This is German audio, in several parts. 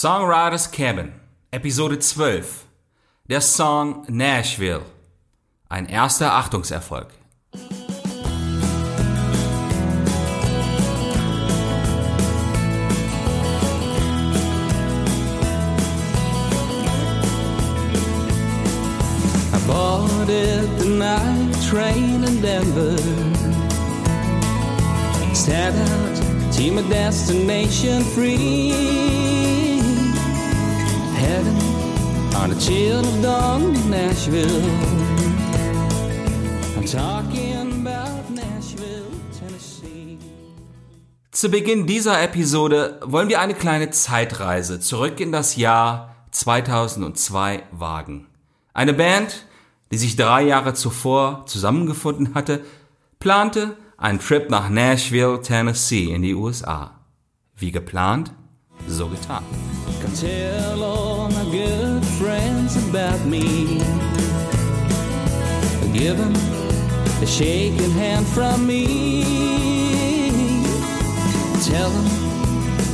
Songwriter's Cabin, Episode 12. Der Song Nashville. Ein erster Achtungserfolg. Boarded the night train in Denver. Set out to my destination free. Heading on a chill of dawn, Nashville. I'm talking about Nashville, Tennessee. Zu Beginn dieser Episode wollen wir eine kleine Zeitreise zurück in das Jahr 2002 wagen. Eine Band, die sich drei Jahre zuvor zusammengefunden hatte, plante einen Trip nach Nashville, Tennessee in die USA. Wie geplant, so getan. Come friends about me. Give them a shaking hand from me. Tell them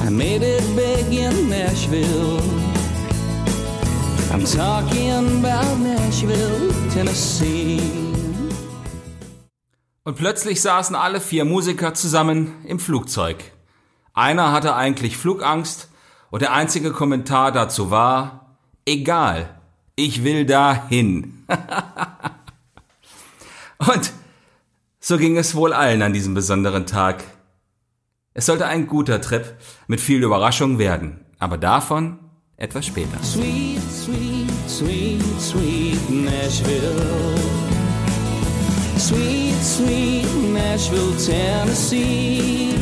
I made it big in Nashville. I'm talking about Nashville, Tennessee. Und plötzlich saßen alle vier Musiker zusammen im Flugzeug. Einer hatte eigentlich Flugangst und der einzige Kommentar dazu war, egal, ich will dahin. und so ging es wohl allen an diesem besonderen Tag. Es sollte ein guter Trip mit viel Überraschung werden, aber davon etwas später. Sweet, sweet, sweet, sweet Nashville. Sweet, sweet Nashville, Tennessee.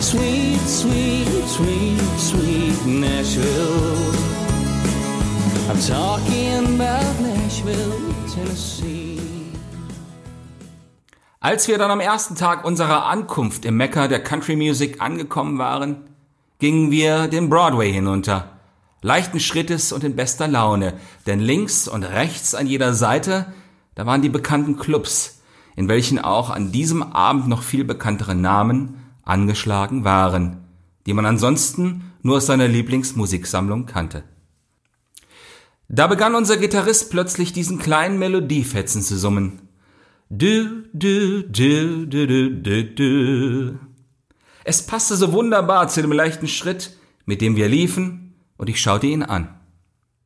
Sweet, sweet, sweet, sweet Nashville. I'm talking about Nashville, Tennessee. Als wir dann am ersten Tag unserer Ankunft im Mekka der Country Music angekommen waren, gingen wir den Broadway hinunter, leichten Schrittes und in bester Laune, denn links und rechts an jeder Seite, da waren die bekannten Clubs, in welchen auch an diesem Abend noch viel bekanntere Namen angeschlagen waren, die man ansonsten nur aus seiner Lieblingsmusiksammlung kannte. Da begann unser Gitarrist plötzlich diesen kleinen Melodiefetzen zu summen. Du, du, du, du, du, du, du. Es passte so wunderbar zu dem leichten Schritt, mit dem wir liefen, und ich schaute ihn an.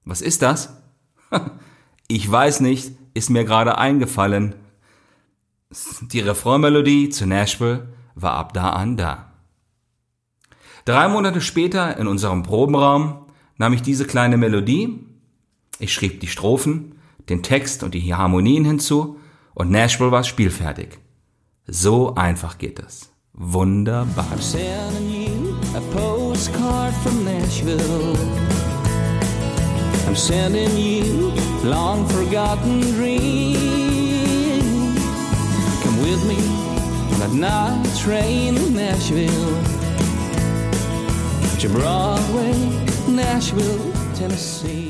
Was ist das? Ich weiß nicht, ist mir gerade eingefallen. Die Refrainmelodie zu Nashville war ab da an da. Drei Monate später in unserem Probenraum nahm ich diese kleine Melodie, ich schrieb die Strophen, den Text und die Harmonien hinzu und Nashville war spielfertig. So einfach geht es. wunderbar. A postcard from Nashville. I'm sending you long forgotten dreams. Come with me on that night train to Nashville. To Broadway, Nashville, Tennessee.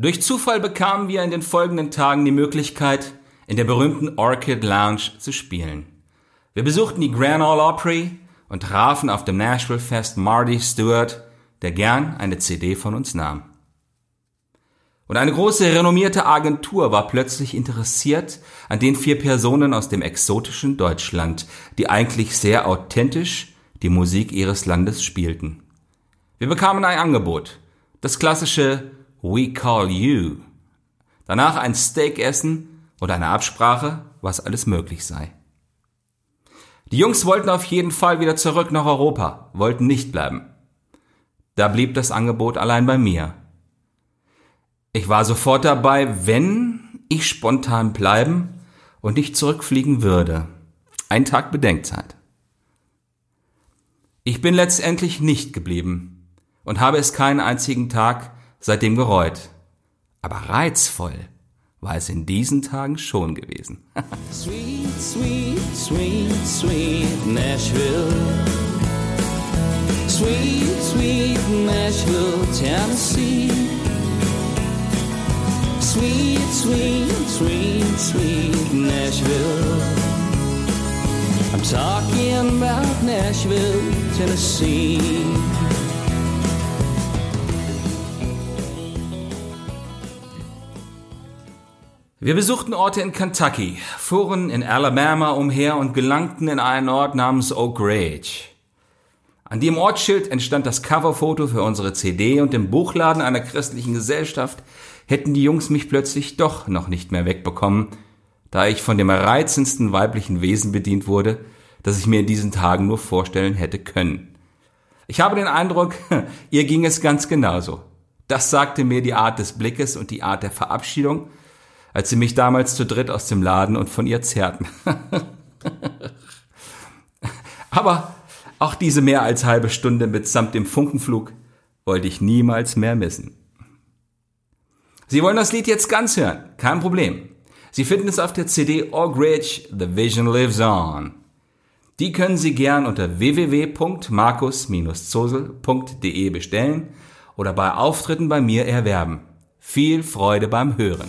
Durch Zufall bekamen wir in den folgenden Tagen die Möglichkeit, in der berühmten Orchid Lounge zu spielen. Wir besuchten die Grand Ole Opry und trafen auf dem Nashville Fest Marty Stewart, der gern eine CD von uns nahm. Und eine große renommierte Agentur war plötzlich interessiert an den vier Personen aus dem exotischen Deutschland, die eigentlich sehr authentisch die Musik ihres Landes spielten. Wir bekamen ein Angebot, das klassische We Call You. Danach ein Steak essen und eine Absprache, was alles möglich sei. Die Jungs wollten auf jeden Fall wieder zurück nach Europa, wollten nicht bleiben. Da blieb das Angebot allein bei mir. Ich war sofort dabei, wenn ich spontan bleiben und nicht zurückfliegen würde. Ein Tag Bedenkzeit. Ich bin letztendlich nicht geblieben und habe es keinen einzigen Tag seitdem gereut. Aber reizvoll war es in diesen Tagen schon gewesen. Sweet, sweet, sweet, sweet Nashville. Sweet, sweet Nashville, Tennessee. Sweet, sweet, sweet, sweet Nashville. I'm talking about Nashville, Tennessee. Wir besuchten Orte in Kentucky, fuhren in Alabama umher und gelangten in einen Ort namens Oak Ridge. An dem Ortsschild entstand das Coverfoto für unsere CD und im Buchladen einer christlichen Gesellschaft hätten die Jungs mich plötzlich doch noch nicht mehr wegbekommen, da ich von dem reizendsten weiblichen Wesen bedient wurde, das ich mir in diesen Tagen nur vorstellen hätte können. Ich habe den Eindruck, ihr ging es ganz genauso. Das sagte mir die Art des Blickes und die Art der Verabschiedung, als sie mich damals zu dritt aus dem Laden und von ihr zerrten. Aber auch diese mehr als halbe Stunde mitsamt dem Funkenflug wollte ich niemals mehr missen. Sie wollen das Lied jetzt ganz hören, kein Problem. Sie finden es auf der CD Oak Ridge The Vision Lives On. Die können Sie gern unter www.markus-zosel.de bestellen oder bei Auftritten bei mir erwerben. Viel Freude beim Hören.